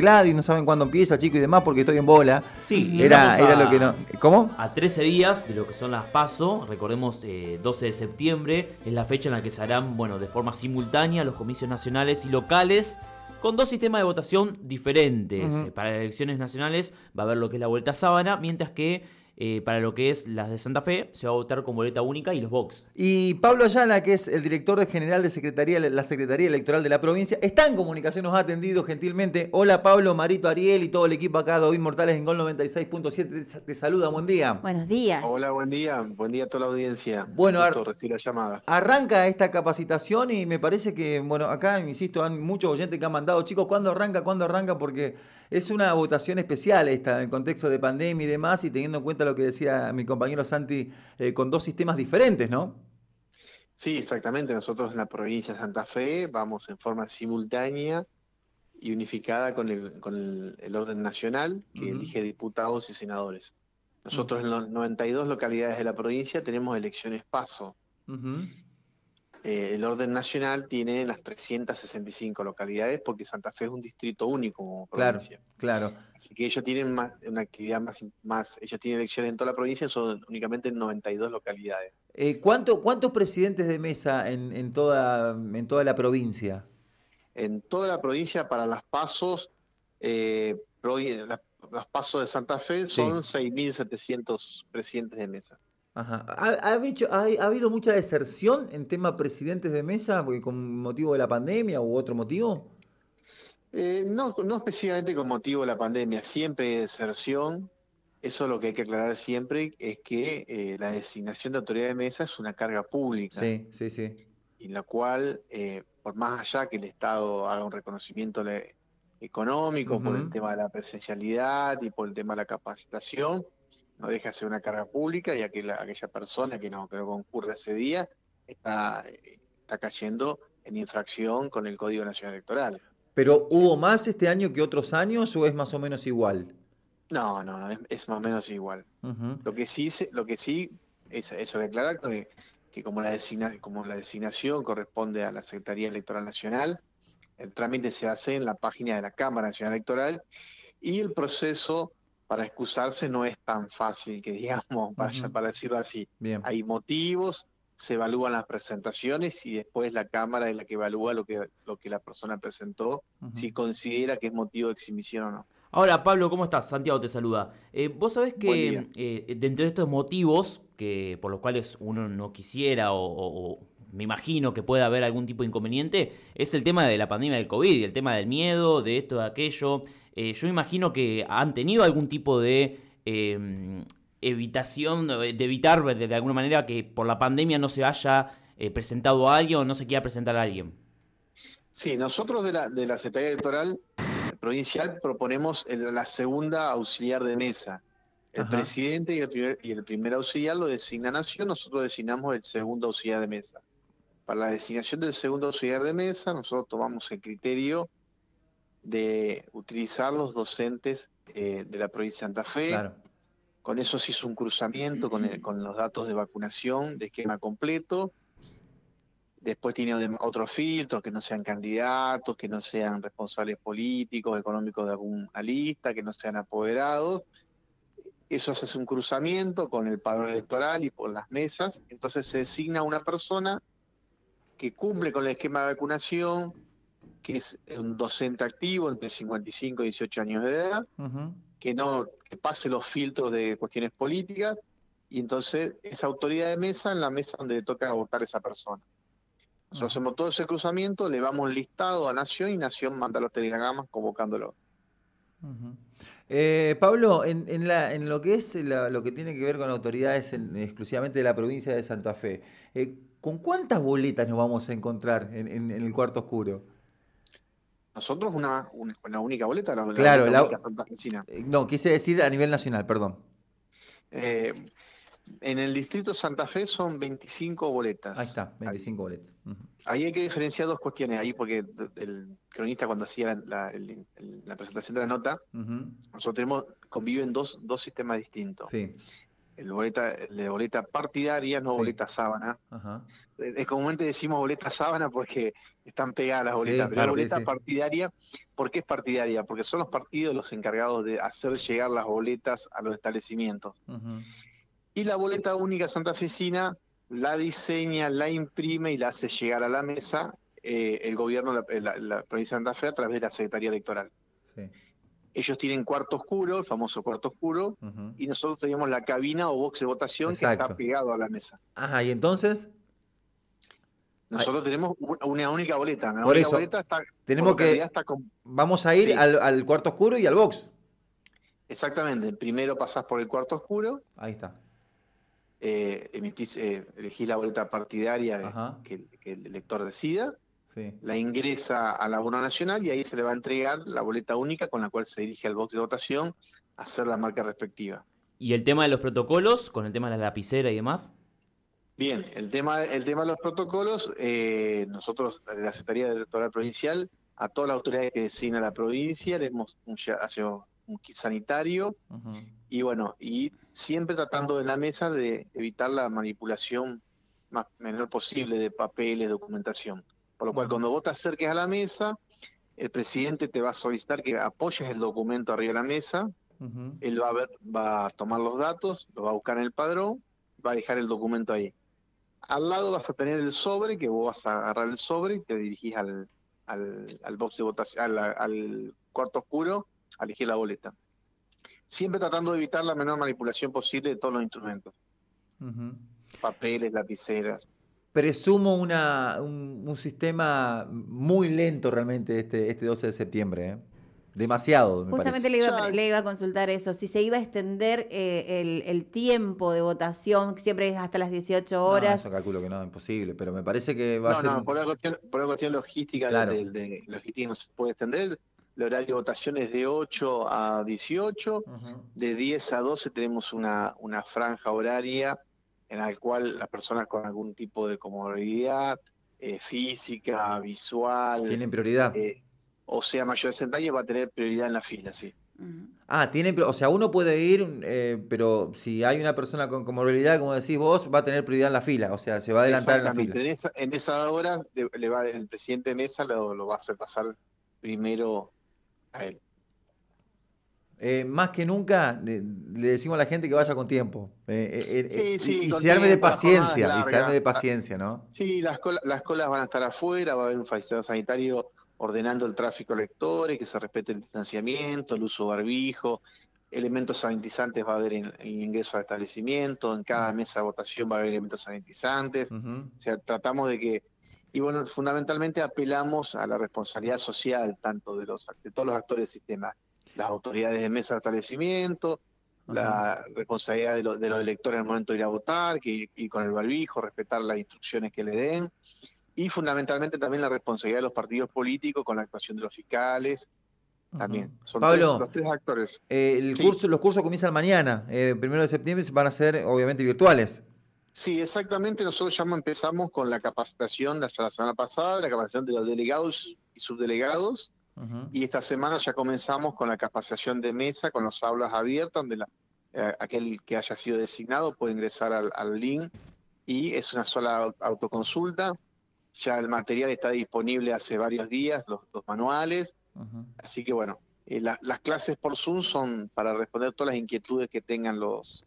Gladys, no saben cuándo empieza, chico y demás, porque estoy en bola. Sí, era, era lo que no. ¿Cómo? A 13 días de lo que son las PASO, recordemos eh, 12 de septiembre, es la fecha en la que se harán, bueno, de forma simultánea los comicios nacionales y locales con dos sistemas de votación diferentes. Eh, Para las elecciones nacionales va a haber lo que es la vuelta sábana, mientras que eh, para lo que es las de Santa Fe se va a votar con boleta única y los box. Y Pablo Ayala, que es el director general de Secretaría, la Secretaría Electoral de la provincia, está en comunicación, nos ha atendido gentilmente. Hola Pablo, Marito, Ariel y todo el equipo acá de Hoy Mortales en Gol 96.7. Te, te saluda, buen día. Buenos días. Hola, buen día. Buen día a toda la audiencia. Bueno, recibir la llamada. Arranca esta capacitación y me parece que, bueno, acá, insisto, han muchos oyentes que han mandado, chicos, ¿cuándo arranca? ¿Cuándo arranca? Porque es una votación especial esta, en el contexto de pandemia y demás, y teniendo en cuenta lo que decía mi compañero Santi, eh, con dos sistemas diferentes, ¿no? Sí, exactamente. Nosotros en la provincia de Santa Fe vamos en forma simultánea y unificada con el, con el, el orden nacional que elige diputados y senadores. Nosotros en las 92 localidades de la provincia tenemos elecciones paso. Eh, el orden nacional tiene las 365 localidades porque Santa Fe es un distrito único como Claro, provincia. claro. Así que ellos tienen más, una actividad más, más, ellos tienen elecciones en toda la provincia, son únicamente en 92 localidades. Eh, ¿cuánto- ¿Cuántos presidentes de mesa en, en toda, en toda la provincia? En toda la provincia para las pasos, eh, las, las pasos de Santa Fe Sí. son 6.700 presidentes de mesa. Ajá. ¿Ha, ha habido, ha, ha habido mucha deserción en tema presidentes de mesa porque con motivo de la pandemia u otro motivo? Eh, no, no específicamente con motivo de la pandemia, siempre hay deserción. Eso lo que hay que aclarar siempre es que eh, la designación de autoridad de mesa es una carga pública. Sí, sí, sí. y la cual, eh, por más allá que el Estado haga un reconocimiento económico por el tema de la presencialidad y por el tema de la capacitación, no deja de ser una carga pública y aquella, aquella persona que no, que no concurre ese día está, está cayendo en infracción con el Código Nacional Electoral. ¿Pero hubo más este año que otros años o es más o menos igual? No, no, no, es, es más o menos igual. Lo que sí, lo que sí es eso de aclarar que, que como, la designa- como la designación corresponde a la Secretaría Electoral Nacional, el trámite se hace en la página de la Cámara Nacional Electoral y el proceso para excusarse no es tan fácil que digamos, para, Ujú. para decirlo así. Bien. Hay motivos, se evalúan las presentaciones y después la Cámara es la que evalúa lo que, lo que la persona presentó, si considera que es motivo de exhibición o no. Ahora, Pablo, ¿cómo estás? Santiago te saluda. Eh, Vos sabés que eh, dentro de estos motivos que por los cuales uno no quisiera o, o- o me imagino que pueda haber algún tipo de inconveniente, es el tema de la pandemia del COVID, el tema del miedo, de esto, de aquello. Eh, yo imagino que han tenido algún tipo de eh, evitación, de evitar de, de alguna manera que por la pandemia no se haya eh, presentado a alguien o no se quiera presentar a alguien. Sí, nosotros de la, de la Secretaría Electoral Provincial proponemos el- la segunda auxiliar de mesa. El Ajá. presidente y el, primer, y el primer auxiliar lo designa Nación, nosotros designamos el segundo auxiliar de mesa. Para la designación del segundo auxiliar de mesa, nosotros tomamos el criterio de utilizar los docentes eh, de la provincia de Santa Fe. Claro. Con eso se hizo un cruzamiento con, el- con los datos de vacunación de esquema completo. Después tiene otros filtros, que no sean candidatos, que no sean responsables políticos, económicos de alguna lista, que no sean apoderados. Eso se hace un cruzamiento con el padrón electoral y por las mesas. Entonces se designa una persona que cumple con el esquema de vacunación, que es un docente activo entre 55 y 18 años de edad, que no que pase los filtros de cuestiones políticas y entonces esa autoridad de mesa en la mesa donde le toca votar a esa persona. Nosotros hacemos todo ese cruzamiento, le vamos listado a Nación y Nación manda los telegramas convocándolo. Eh, Pablo, en, en la- en lo que es la- lo que tiene que ver con autoridades en- exclusivamente de la provincia de Santa Fe, eh, ¿con cuántas boletas nos vamos a encontrar en, en- en el cuarto oscuro? Nosotros una, una, una única boleta, la, la Claro, boleta la- única. Eh, no, quise decir a nivel nacional, perdón. Eh, en el distrito de Santa Fe son 25 boletas. Ahí está, 25 boletas. Ahí hay que diferenciar dos cuestiones, ahí porque el cronista cuando hacía la, el- presentación de la nota, nosotros tenemos, conviven dos, dos sistemas distintos. Sí, el boleta, de boleta partidaria, no Sí. boleta sábana. Ajá. Eh, comúnmente decimos boleta sábana porque están pegadas las Sí, boletas, pero claro, la boleta sí, partidaria, ¿por qué es partidaria? Porque son los partidos los encargados de hacer llegar las boletas a los establecimientos. Y la boleta única santafesina la diseña, la imprime y la hace llegar a la mesa eh, el gobierno de la, la- la provincia de Santa Fe a través de la Secretaría Electoral. Sí. Ellos tienen cuarto oscuro, el famoso cuarto oscuro, y nosotros tenemos la cabina o box de votación que está pegado a la mesa. Ajá, y entonces Nosotros tenemos un- una única boleta. La Por única eso, boleta está, tenemos que- está con- vamos a ir Sí. al, al cuarto oscuro y al box. Exactamente. Primero pasás por el cuarto oscuro, Ahí está. eh, emitís, eh, elegís la boleta partidaria que el elector decida, Sí. la ingresa a la urna nacional y ahí se le va a entregar la boleta única con la cual se dirige al box de votación a hacer la marca respectiva. Y el tema de los protocolos, con el tema de la lapicera y demás. Bien, el tema, el tema de los protocolos, eh, nosotros, de la Secretaría Electoral Provincial, a todas las autoridades que designa la provincia, le hemos un, hace un kit sanitario y bueno, y siempre tratando en la mesa de evitar la manipulación más menor posible de papeles, documentación. Por lo cual, cuando vos te acerques a la mesa, el presidente te va a solicitar que apoyes el documento arriba de la mesa, él va a ver, va a tomar los datos, lo va a buscar en el padrón, va a dejar el documento ahí. Al lado vas a tener el sobre, que vos vas a agarrar el sobre y te dirigís al, al, al box de votación, al, al cuarto oscuro, a elegir la boleta. Siempre tratando de evitar la menor manipulación posible de todos los instrumentos, papeles, lapiceras. Presumo una, un, un sistema muy lento realmente este, este 12 de septiembre. ¿eh? Demasiado, me Justamente parece. le iba, a- le iba a consultar eso, si se iba a extender eh, el, el tiempo de votación, que siempre es hasta las 18 No, horas. eso calculo que no, imposible, pero me parece que va a No, ser... no, por una cuestión, por una cuestión logística, Claro. de, de- logística no se puede extender. El horario de votación es de 8 a 18. Ujú. De 10 a 12 tenemos una, una franja horaria en la cual las personas con algún tipo de comorbilidad eh, física, visual, Tienen prioridad. eh, o sea mayor de 60 años, va a tener prioridad en la fila, sí. Ah, tienen, o sea, uno puede ir, eh, pero si hay una persona con comorbilidad, como decís vos, va a tener prioridad en la fila, o sea, se va a adelantar en la fila. En esa, en esa hora le, le va, el presidente de mesa lo, lo va a hacer pasar primero a él. Eh, más que nunca le, le decimos a la gente que vaya con tiempo. eh, eh, eh, Sí, eh, sí, y, con se arme de paciencia, y se arme de paciencia, ¿no? Sí, las, cola- las colas van a estar afuera, va a haber un facilitador sanitario ordenando el tráfico de lectores, que se respete el distanciamiento, el uso de barbijo, elementos sanitizantes va a haber en, en el ingreso al establecimiento, en cada mesa de votación va a haber elementos sanitizantes, o sea, tratamos de que, y bueno, fundamentalmente apelamos a la responsabilidad social, tanto de, los, de todos los actores del sistema, las autoridades de mesa de establecimiento, la responsabilidad de, los- de los electores al momento de ir a votar, que ir con el barbijo, respetar las instrucciones que le den, y fundamentalmente también la responsabilidad de los partidos políticos con la actuación de los fiscales, también. Son Pablo, tres- los tres actores. eh, el Sí. curso, los cursos comienzan mañana, eh, primero de septiembre, van a ser obviamente virtuales. Sí, exactamente. Nosotros ya empezamos con la capacitación la semana pasada, la capacitación de los delegados y subdelegados, Y esta semana ya comenzamos con la capacitación de mesa, con las aulas abiertas, donde la- eh, aquel que haya sido designado puede ingresar al, al link y es una sola au- autoconsulta. Ya el material está disponible hace varios días, los, los manuales, así que bueno, eh, la- las clases por Zoom son para responder todas las inquietudes que tengan los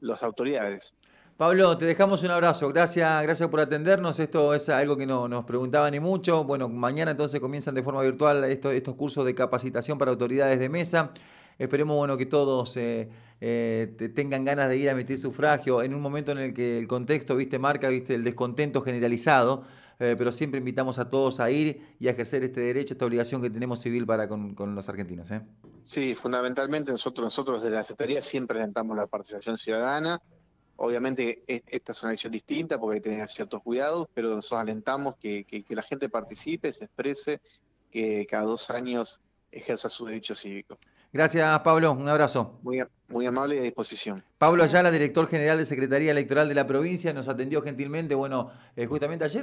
las autoridades. Pablo, te dejamos un abrazo. Gracias, gracias por atendernos. Esto es algo que no nos preguntaban ni mucho. Bueno, mañana entonces comienzan de forma virtual estos, cursos de capacitación para autoridades de mesa. Esperemos bueno, que todos eh, eh, te- tengan ganas de ir a emitir sufragio en un momento en el que el contexto viste marca viste el descontento generalizado. eh, pero siempre invitamos a todos a ir y a ejercer este derecho, esta obligación que tenemos civil para con, los argentinos. Sí, fundamentalmente nosotros, nosotros desde la Secretaría siempre alentamos la participación ciudadana. Obviamente esta es una decisión distinta porque hay que tener ciertos cuidados, pero nosotros alentamos que, que- que la gente participe, se exprese, que cada dos años ejerza su derecho cívico. Gracias, Pablo. Un abrazo. Muy, muy amable y a disposición. Pablo Ayala, director general de Secretaría Electoral de la provincia, nos atendió gentilmente. Bueno, eh, justamente ayer